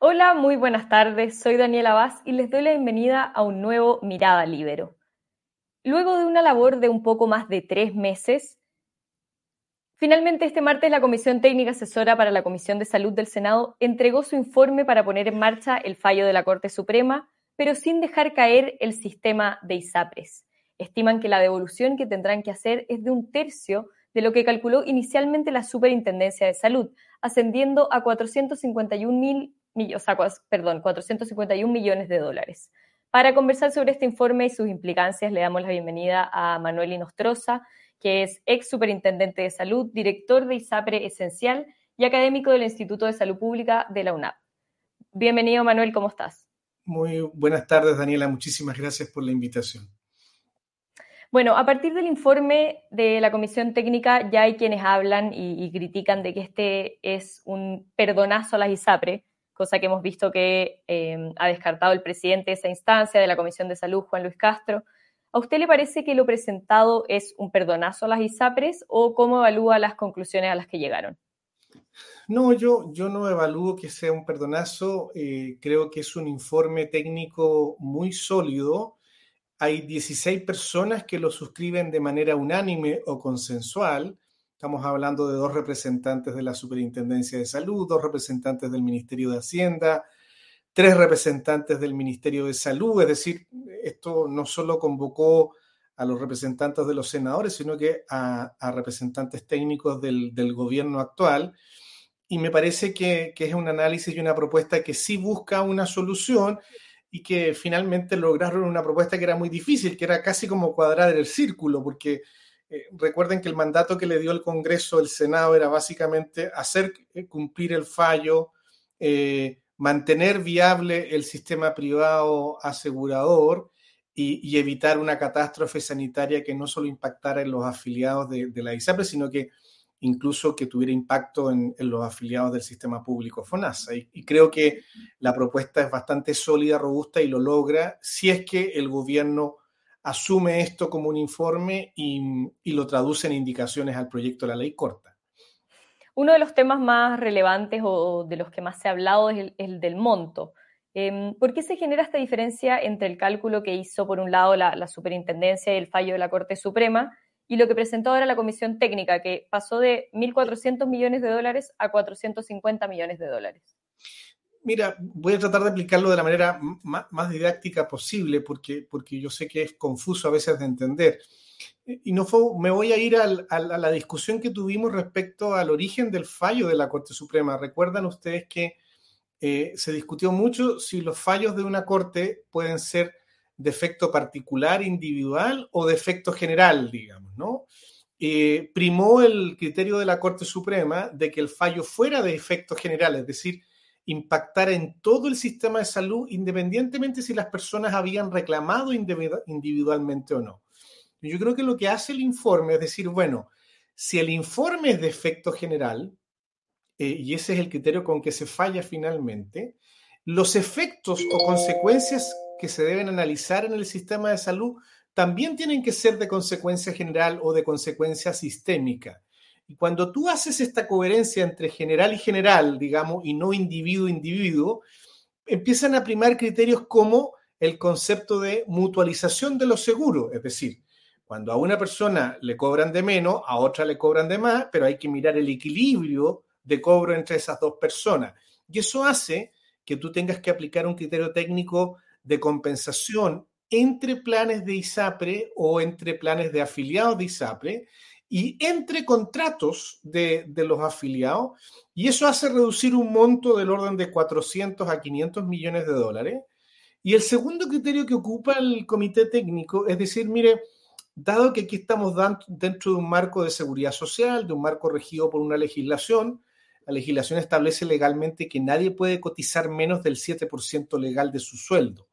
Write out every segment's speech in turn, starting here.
Hola, muy buenas tardes. Soy Daniela Vaz y les doy la bienvenida a un nuevo Mirada Libero. Luego de una labor de un poco más de tres meses, finalmente este martes la Comisión Técnica Asesora para la Comisión de Salud del Senado entregó su informe para poner en marcha el fallo de la Corte Suprema, pero sin dejar caer el sistema de ISAPRES. Estiman que la devolución que tendrán que hacer es de un tercio de lo que calculó inicialmente la Superintendencia de Salud, ascendiendo a 451 mil o sea, perdón, 451 millones de dólares. Para conversar sobre este informe y sus implicancias, le damos la bienvenida a Manuel Inostroza, que es ex superintendente de salud, director de ISAPRE Esencial y académico del Instituto de Salud Pública de la UNAP. Bienvenido, Manuel, ¿cómo estás? Muy buenas tardes, Daniela. Muchísimas gracias por la invitación. Bueno, a partir del informe de la Comisión Técnica ya hay quienes hablan y, y critican de que este es un perdonazo a las ISAPRE, cosa que hemos visto que em, ha descartado el presidente de esa instancia, de la Comisión de Salud, Juan Luis Castro. ¿A usted le parece que lo presentado es un perdonazo a las ISAPRES o cómo evalúa las conclusiones a las que llegaron? No, yo, yo no evalúo que sea un perdonazo. Eh, creo que es un informe técnico muy sólido. Hay 16 personas que lo suscriben de manera unánime o consensual. Estamos hablando de dos representantes de la Superintendencia de Salud, dos representantes del Ministerio de Hacienda, tres representantes del Ministerio de Salud. Es decir, esto no solo convocó a los representantes de los senadores, sino que a, representantes técnicos del, gobierno actual. Y me parece que, es un análisis y una propuesta que sí busca una solución y que finalmente lograron una propuesta que era muy difícil, que era casi como cuadrar el círculo, porque eh, recuerden que el mandato que le dio el Congreso, el Senado, era básicamente hacer eh, cumplir el fallo, eh, mantener viable el sistema privado asegurador y, evitar una catástrofe sanitaria que no solo impactara en los afiliados de, la ISAPRE, sino que incluso que tuviera impacto en, los afiliados del sistema público FONASA. y, creo que la propuesta es bastante sólida, robusta y lo logra si es que el gobierno asume esto como un informe y, lo traduce en indicaciones al proyecto de la ley corta. Uno de los temas más relevantes o de los que más se ha hablado es el, del monto. Em, ¿Por qué se genera esta diferencia entre el cálculo que hizo, por un lado, la, la, superintendencia y el fallo de la Corte Suprema y lo que presentó ahora la Comisión Técnica, que pasó de 1.400 millones de dólares a 450 millones de dólares? Mira, voy a tratar de explicarlo de la manera más, didáctica posible, porque, porque yo sé que es confuso a veces de entender. Y no me voy a ir a la discusión que tuvimos respecto al origen del fallo de la Corte Suprema. Recuerdan ustedes que eh, se discutió mucho si los fallos de una Corte pueden ser de efecto particular, individual o de efecto general, digamos, ¿no? Eh, primó el criterio de la Corte Suprema de que el fallo fuera de efecto general, es decir, impactar en todo el sistema de salud, independientemente si las personas habían reclamado individualmente o no. Yo creo que lo que hace el informe es decir, bueno, si el informe es de efecto general, eh, y ese es el criterio con que se falla finalmente, los efectos o consecuencias que se deben analizar en el sistema de salud también tienen que ser de consecuencia general o de consecuencia sistémica. Y cuando tú haces esta coherencia entre general y general, digamos, y no individuo-individuo, empiezan a primar criterios como el concepto de mutualización de los seguros, es decir, cuando a una persona le cobran de menos, a otra le cobran de más, pero hay que mirar el equilibrio de cobro entre esas dos personas. Y eso hace que tú tengas que aplicar un criterio técnico de compensación entre planes de ISAPRE o entre planes de afiliados de ISAPRE y entre contratos de, los afiliados, y eso hace reducir un monto del orden de 400 a 500 millones de dólares. Y el segundo criterio que ocupa el comité técnico es decir, mire, dado que aquí estamos dentro de un marco de seguridad social, de un marco regido por una legislación, la legislación establece legalmente que nadie puede cotizar menos del 7% legal de su sueldo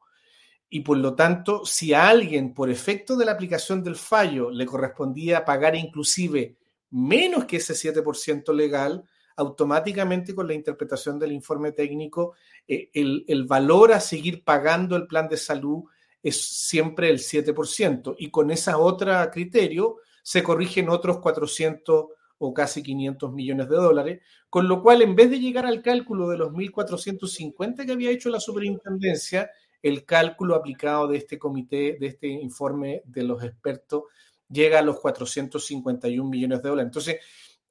y por lo tanto, si a alguien por efecto de la aplicación del fallo le correspondía pagar inclusive menos que ese 7% legal, automáticamente con la interpretación del informe técnico, eh, el, el, valor a seguir pagando el plan de salud es siempre el 7%. Y con esa otra criterio se corrigen otros 400 o casi 500 millones de dólares, con lo cual en vez de llegar al cálculo de los 1.450 que había hecho la superintendencia, el cálculo aplicado de este comité, de este informe de los expertos, llega a los 451 millones de dólares. Entonces,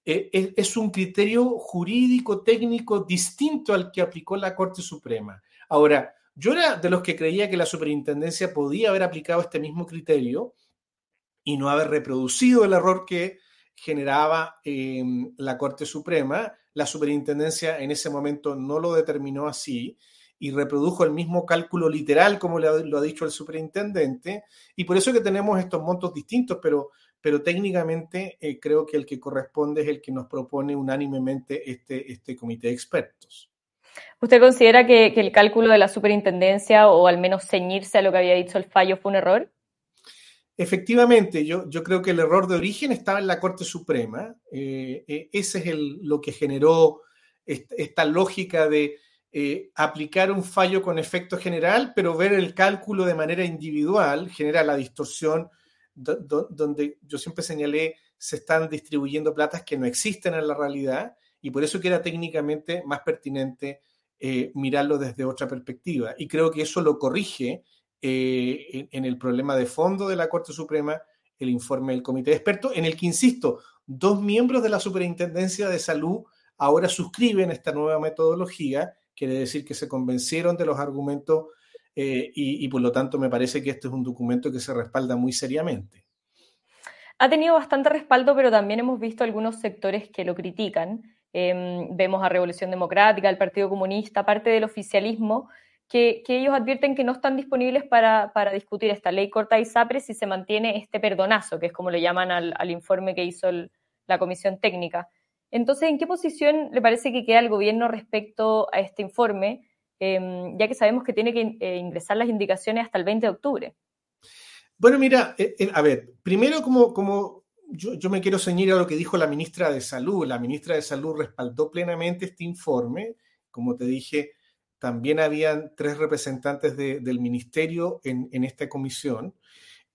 eh, es un criterio jurídico, técnico distinto al que aplicó la Corte Suprema. Ahora, yo era de los que creía que la superintendencia podía haber aplicado este mismo criterio y no haber reproducido el error que generaba em, la Corte Suprema. La superintendencia en ese momento no lo determinó así y reprodujo el mismo cálculo literal como lo ha dicho el superintendente. Y por eso que tenemos estos montos distintos, pero, pero técnicamente eh, creo que el que corresponde es el que nos propone unánimemente este, este comité de expertos. ¿Usted considera que, que el cálculo de la superintendencia o al menos ceñirse a lo que había dicho el fallo fue un error? Efectivamente, yo, yo creo que el error de origen estaba en la Corte Suprema. Eh, eh, ese es el, lo que generó esta, lógica de eh, aplicar un fallo con efecto general, pero ver el cálculo de manera individual genera la distorsión donde yo siempre señalé se están distribuyendo platas que no existen en la realidad y por eso que era técnicamente más pertinente mirarlo desde otra perspectiva. Y creo que eso lo corrige eh, en el problema de fondo de la Corte Suprema el informe del Comité de Expertos, en el que, insisto, dos miembros de la Superintendencia de Salud ahora suscriben esta nueva metodología, quiere decir que se convencieron de los argumentos eh, y, por lo tanto me parece que este es un documento que se respalda muy seriamente. Ha tenido bastante respaldo, pero también hemos visto algunos sectores que lo critican. Em, vemos a Revolución Democrática, al Partido Comunista, parte del oficialismo, que, ellos advierten que no están disponibles para, discutir esta ley corta y SAPRE si se mantiene este perdonazo, que es como le llaman al, informe que hizo la comisión técnica. Entonces, ¿en qué posición le parece que queda el gobierno respecto a este informe, em, ya que sabemos que tiene que eh, ingresar las indicaciones hasta el 20 de octubre? Bueno, mira, eh, eh, a ver, primero como, yo, me quiero ceñir a lo que dijo la ministra de Salud. La ministra de Salud respaldó plenamente este informe. Como te dije, también habían tres representantes del ministerio en, esta comisión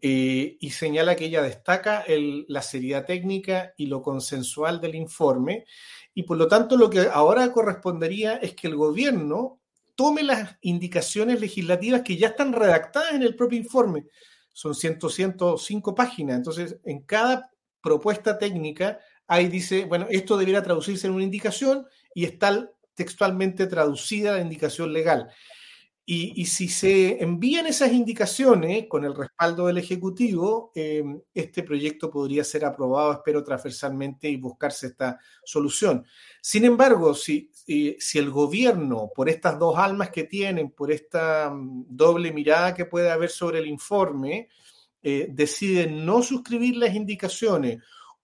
eh, y señala que ella destaca la seriedad técnica y lo consensual del informe y por lo tanto lo que ahora correspondería es que el gobierno tome las indicaciones legislativas que ya están redactadas en el propio informe. Son 100, 105 páginas, entonces en cada propuesta técnica ahí dice, bueno, esto debiera traducirse en una indicación y está textualmente traducida la indicación legal. Y, si se envían esas indicaciones con el respaldo del Ejecutivo, eh, este proyecto podría ser aprobado, espero, transversalmente y buscarse esta solución. Sin embargo, si, el gobierno, por estas dos almas que tienen, por esta mm, doble mirada que puede haber sobre el informe, eh, decide no suscribir las indicaciones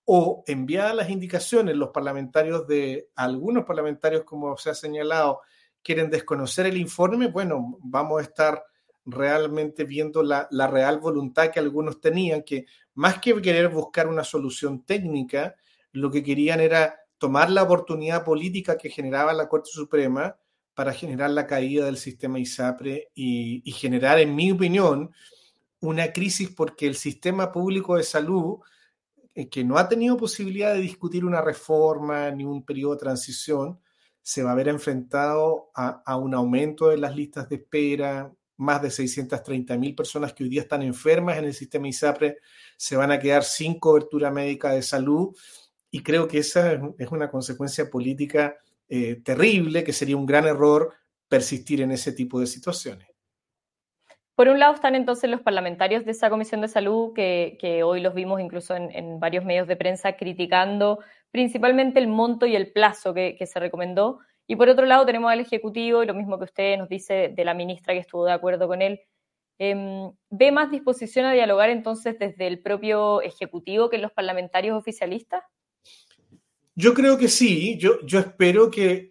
o enviadas las indicaciones, los parlamentarios de algunos parlamentarios, como se ha señalado, quieren desconocer el informe, bueno, vamos a estar realmente viendo la, real voluntad que algunos tenían, que más que querer buscar una solución técnica, lo que querían era tomar la oportunidad política que generaba la Corte Suprema para generar la caída del sistema ISAPRE y generar, en mi opinión, una crisis porque el sistema público de salud eh, que no ha tenido posibilidad de discutir una reforma ni un periodo de transición, se va a ver enfrentado a, un aumento de las listas de espera, más de 630 mil personas que hoy día están enfermas en el sistema ISAPRE se van a quedar sin cobertura médica de salud y creo que esa es una consecuencia política eh, terrible, que sería un gran error persistir en ese tipo de situaciones. Por un lado están entonces los parlamentarios de esa Comisión de Salud, que, hoy los vimos incluso en, varios medios de prensa criticando principalmente el monto y el plazo que, se recomendó. Y por otro lado tenemos al Ejecutivo, y lo mismo que usted nos dice de la ministra que estuvo de acuerdo con él. Em, ¿Ve más disposición a dialogar entonces desde el propio Ejecutivo que los parlamentarios oficialistas? Yo creo que sí, yo, espero que,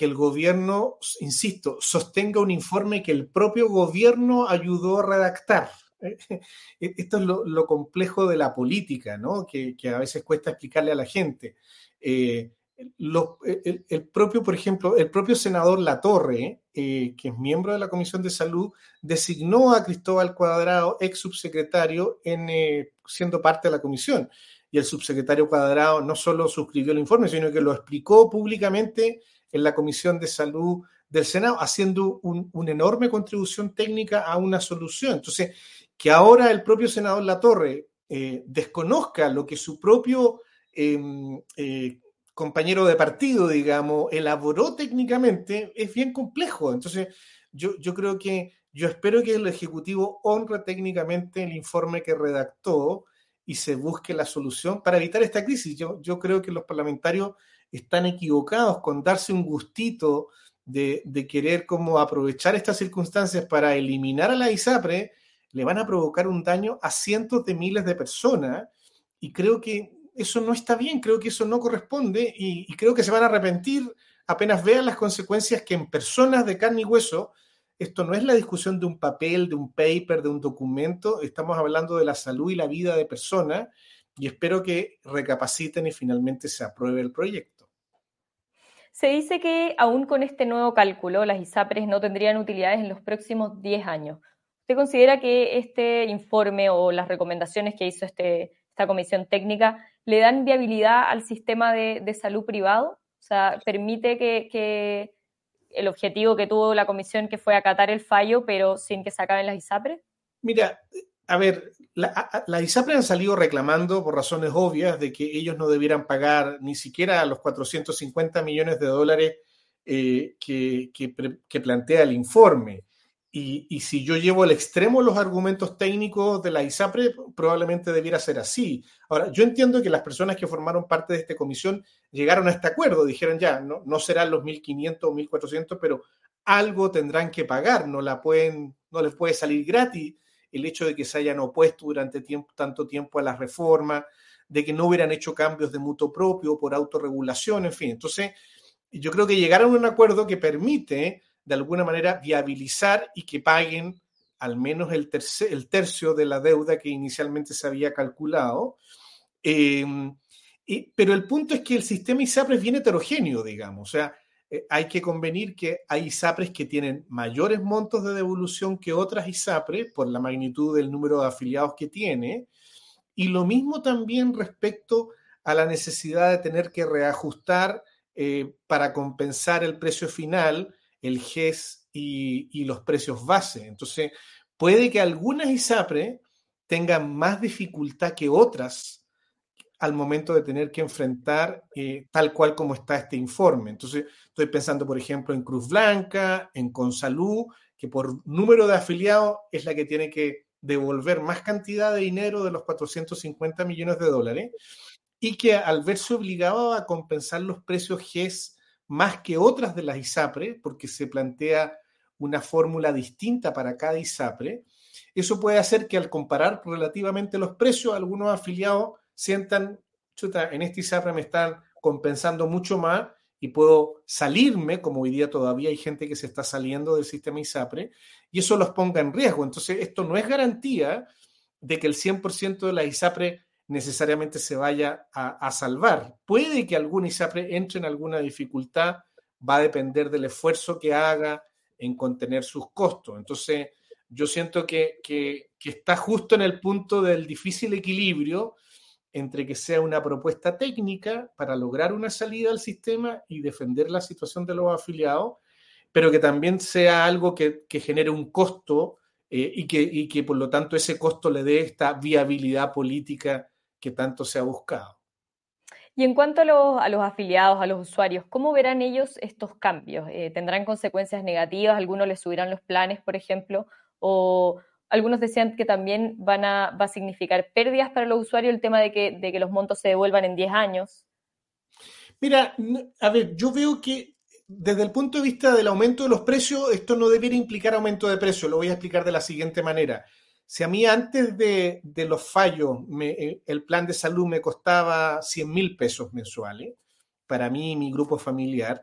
el gobierno, insisto, sostenga un informe que el propio gobierno ayudó a redactar. Esto es lo, complejo de la política, ¿no? Que, a veces cuesta explicarle a la gente. Eh, el, propio, por ejemplo, el propio senador Latorre, eh, que es miembro de la Comisión de Salud, designó a Cristóbal Cuadrado, ex subsecretario, en, eh, siendo parte de la comisión. Y el subsecretario Cuadrado no solo suscribió el informe, sino que lo explicó públicamente en la Comisión de Salud del Senado, haciendo una enorme contribución técnica a una solución. Entonces, que ahora el propio senador Latorre eh, desconozca lo que su propio em, eh, compañero de partido, digamos, elaboró técnicamente, es bien complejo. Entonces, yo, yo creo que, yo espero que el Ejecutivo honre técnicamente el informe que redactó y se busque la solución para evitar esta crisis. Yo, yo creo que los parlamentarios están equivocados con darse un gustito de, querer como aprovechar estas circunstancias para eliminar a la ISAPRE, le van a provocar un daño a cientos de miles de personas y creo que eso no está bien, creo que eso no corresponde y creo que se van a arrepentir apenas vean las consecuencias que en personas de carne y hueso, esto no es la discusión de un papel, de un paper, de un documento, estamos hablando de la salud y la vida de personas y espero que recapaciten y finalmente se apruebe el proyecto. Se dice que aún con este nuevo cálculo, las ISAPRES no tendrían utilidades en los próximos 10 años. ¿Usted considera que este informe o las recomendaciones que hizo este, esta comisión técnica le dan viabilidad al sistema de, salud privado? O sea, permite que, el objetivo que tuvo la comisión, que fue acatar el fallo, pero sin que se acaben las ISAPRES? Mira, a ver, la, la ISAPRE han salido reclamando por razones obvias de que ellos no debieran pagar ni siquiera los 450 millones de dólares eh, que, que, plantea el informe. Y, y, si yo llevo al extremo los argumentos técnicos de la ISAPRE, probablemente debiera ser así. Ahora, yo entiendo que las personas que formaron parte de esta comisión llegaron a este acuerdo, dijeron ya, no, no serán los 1.500 o 1.400, pero algo tendrán que pagar, no, la pueden, no les puede salir gratis el hecho de que se hayan opuesto durante tiempo, tanto tiempo a la reforma, de que no hubieran hecho cambios de mutuo propio por autorregulación, en fin. Entonces, yo creo que llegaron a un acuerdo que permite, de alguna manera, viabilizar y que paguen al menos el, el tercio de la deuda que inicialmente se había calculado. Eh, pero el punto es que el sistema ISAPRES es bien heterogéneo, digamos. O sea, eh, hay que convenir que hay ISAPRES que tienen mayores montos de devolución que otras ISAPRES por la magnitud del número de afiliados que tiene. Y lo mismo también respecto a la necesidad de tener que reajustar eh, para compensar el precio final, el GES y, y, los precios base. Entonces, puede que algunas ISAPRES tengan más dificultad que otras al momento de tener que enfrentar eh, tal cual como está este informe. Entonces, estoy pensando, por ejemplo, en Cruz Blanca, en Consalud, que por número de afiliados es la que tiene que devolver más cantidad de dinero de los 450 millones de dólares y que al verse obligado a compensar los precios GES más que otras de las ISAPRE, porque se plantea una fórmula distinta para cada ISAPRE, eso puede hacer que al comparar relativamente los precios, algunos afiliados sientan, chuta, en este ISAPRE me están compensando mucho más y puedo salirme, como hoy día todavía hay gente que se está saliendo del sistema ISAPRE, y eso los ponga en riesgo. Entonces, esto no es garantía de que el 100% de la ISAPRE necesariamente se vaya a, salvar. Puede que algún ISAPRE entre en alguna dificultad, va a depender del esfuerzo que haga en contener sus costos. Entonces, yo siento que, que, que está justo en el punto del difícil equilibrio entre que sea una propuesta técnica para lograr una salida al sistema y defender la situación de los afiliados, pero que también sea algo que, genere un costo eh, y, que, que por lo tanto ese costo le dé esta viabilidad política que tanto se ha buscado. Y en cuanto a los, a los afiliados, a los usuarios, ¿cómo verán ellos estos cambios? Eh, ¿Tendrán consecuencias negativas? ¿Algunos les subirán los planes, por ejemplo? ¿O, algunos decían que también van a, va a significar pérdidas para los usuarios el tema de que, de que los montos se devuelvan en 10 años. Mira, a ver, yo veo que desde el punto de vista del aumento de los precios, esto no debería implicar aumento de precios. Lo voy a explicar de la siguiente manera. Si a mí antes de, los fallos me, el plan de salud me costaba 100 mil pesos mensuales, para mí y mi grupo familiar,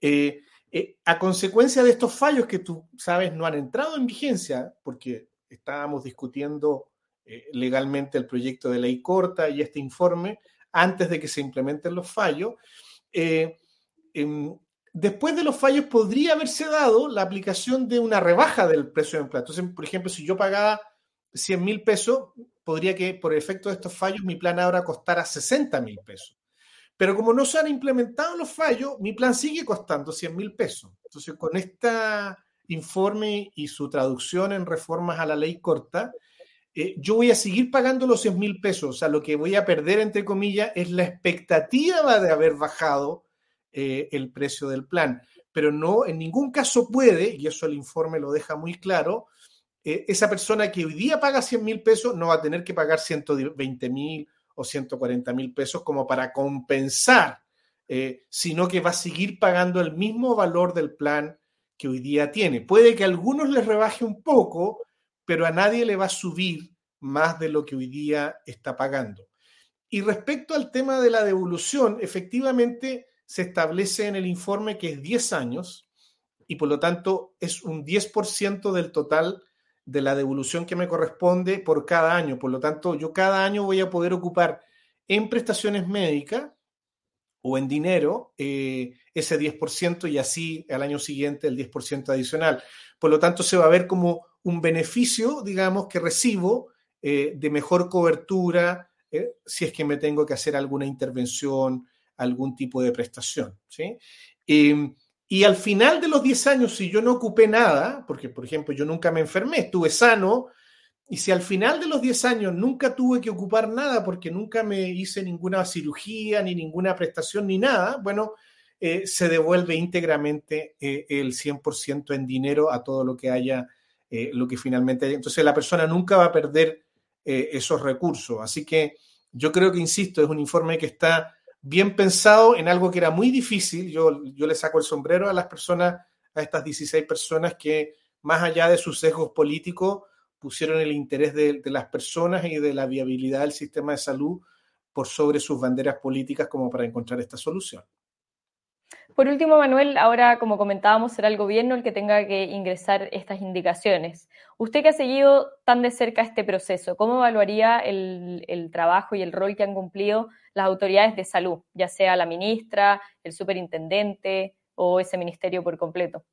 eh, eh, a consecuencia de estos fallos que tú sabes no han entrado en vigencia, porque estábamos discutiendo eh, legalmente el proyecto de ley corta y este informe antes de que se implementen los fallos. Eh, em, después de los fallos podría haberse dado la aplicación de una rebaja del precio de empleo. Entonces, por ejemplo, si yo pagaba 100 mil pesos, podría que por efecto de estos fallos mi plan ahora costara 60 mil pesos. Pero como no se han implementado los fallos, mi plan sigue costando 100 mil pesos. Entonces, con este informe y su traducción en reformas a la ley corta, eh, yo voy a seguir pagando los 100 mil pesos. O sea, lo que voy a perder, entre comillas, es la expectativa de haber bajado eh, el precio del plan. Pero no, en ningún caso puede, y eso el informe lo deja muy claro, eh, esa persona que hoy día paga 100 mil pesos no va a tener que pagar 120 mil o 140 mil pesos como para compensar, eh, sino que va a seguir pagando el mismo valor del plan que hoy día tiene. Puede que a algunos les rebaje un poco, pero a nadie le va a subir más de lo que hoy día está pagando. Y respecto al tema de la devolución, efectivamente se establece en el informe que es 10 años y por lo tanto es un 10% del total de la devolución que me corresponde por cada año. Por lo tanto, yo cada año voy a poder ocupar en prestaciones médicas o en dinero eh, ese 10% y así al año siguiente el 10% adicional. Por lo tanto, se va a ver como un beneficio, digamos, que recibo eh, de mejor cobertura eh, si es que me tengo que hacer alguna intervención, algún tipo de prestación. ¿sí? Y al final de los 10 años, si yo no ocupé nada, porque por ejemplo yo nunca me enfermé, estuve sano, y si al final de los 10 años nunca tuve que ocupar nada porque nunca me hice ninguna cirugía, ni ninguna prestación, ni nada, bueno, eh, se devuelve íntegramente eh, el 100% en dinero a todo lo que haya, eh, lo que finalmente haya. Entonces la persona nunca va a perder esos recursos. Así que yo creo que, insisto, es un informe que está bien pensado en algo que era muy difícil. Yo, yo le saco el sombrero a las personas, a estas 16 personas que, más allá de sus sesgos políticos, pusieron el interés de, las personas y de la viabilidad del sistema de salud por sobre sus banderas políticas como para encontrar esta solución. Por último, Manuel, ahora como comentábamos, será el gobierno el que tenga que ingresar estas indicaciones. Usted que ha seguido tan de cerca este proceso, ¿cómo evaluaría el, el trabajo y el rol que han cumplido las autoridades de salud, ya sea la ministra, el superintendente o ese ministerio por completo?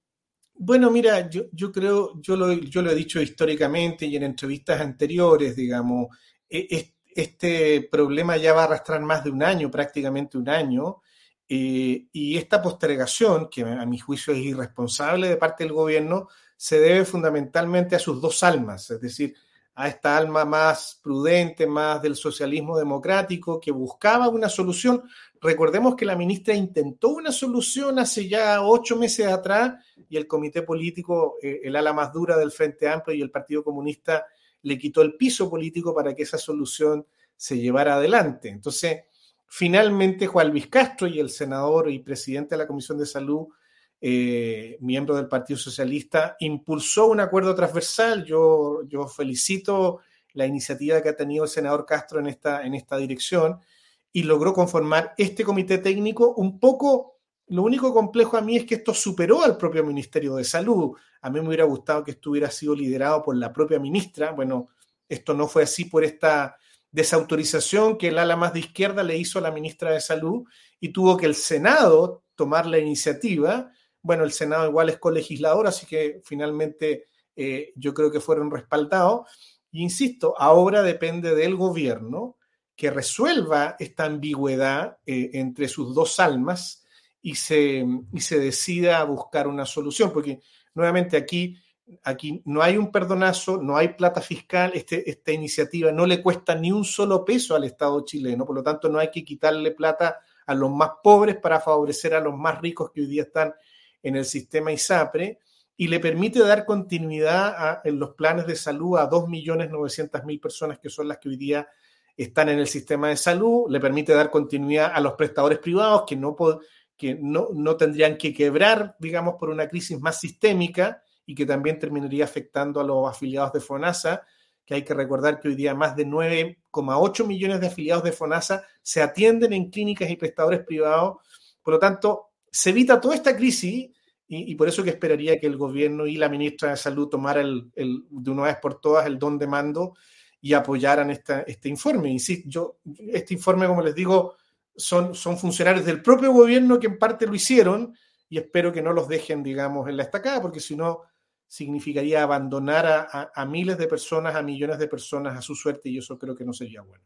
Bueno, mira, yo, yo creo, yo lo, yo lo he dicho históricamente y en entrevistas anteriores, digamos, e, este problema ya va a arrastrar más de un año, prácticamente un año, eh, y esta postergación, que a mi juicio es irresponsable de parte del gobierno, se debe fundamentalmente a sus dos almas, es decir, a esta alma más prudente, más del socialismo democrático, que buscaba una solución. Recordemos que la ministra intentó una solución hace ya ocho meses atrás y el comité político, eh, el ala más dura del Frente Amplio y el Partido Comunista le quitó el piso político para que esa solución se llevara adelante. Entonces, finalmente Juan Luis Castro y el senador y presidente de la Comisión de Salud eh, miembro del Partido Socialista, impulsó un acuerdo transversal. Yo, yo felicito la iniciativa que ha tenido el senador Castro en esta, en esta dirección y logró conformar este comité técnico un poco... Lo único complejo a mí es que esto superó al propio Ministerio de Salud. A mí me hubiera gustado que esto hubiera sido liderado por la propia ministra. Bueno, esto no fue así por esta desautorización que el ala más de izquierda le hizo a la ministra de Salud y tuvo que el Senado tomar la iniciativa bueno, el Senado igual es colegislador, así que finalmente eh, yo creo que fueron respaldados. Insisto, ahora depende del gobierno que resuelva esta ambigüedad eh, entre sus dos almas y se, y se decida a buscar una solución, porque nuevamente aquí, aquí no hay un perdonazo, no hay plata fiscal, este, esta iniciativa no le cuesta ni un solo peso al Estado chileno, por lo tanto no hay que quitarle plata a los más pobres para favorecer a los más ricos que hoy día están en el sistema ISAPRE y le permite dar continuidad en los planes de salud a 2.900.000 personas que son las que hoy día están en el sistema de salud, le permite dar continuidad a los prestadores privados que no, que no, no tendrían que quebrar, digamos, por una crisis más sistémica y que también terminaría afectando a los afiliados de FONASA, que hay que recordar que hoy día más de 9,8 millones de afiliados de FONASA se atienden en clínicas y prestadores privados. Por lo tanto, se evita toda esta crisis y, por eso que esperaría que el gobierno y la ministra de Salud tomaran de una vez por todas el don de mando y apoyaran este informe. Insisto, yo, este informe, como les digo, son, son funcionarios del propio gobierno que en parte lo hicieron y espero que no los dejen, digamos, en la estacada, porque si no, significaría abandonar a, a, miles de personas, a millones de personas a su suerte y eso creo que no sería bueno.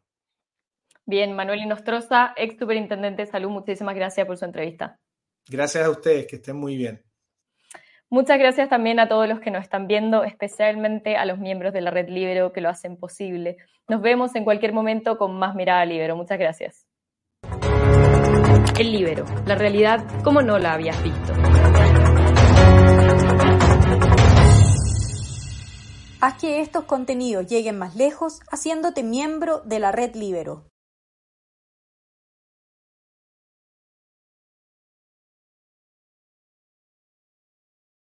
Bien, Manuel Inostroza, ex superintendente de salud, muchísimas gracias por su entrevista. Gracias a ustedes, que estén muy bien. Muchas gracias también a todos los que nos están viendo, especialmente a los miembros de la Red Libero que lo hacen posible. Nos vemos en cualquier momento con más Mirada Libero. Muchas gracias. El Libero, la realidad como no la habías visto. Haz que estos contenidos lleguen más lejos haciéndote miembro de la Red Libero.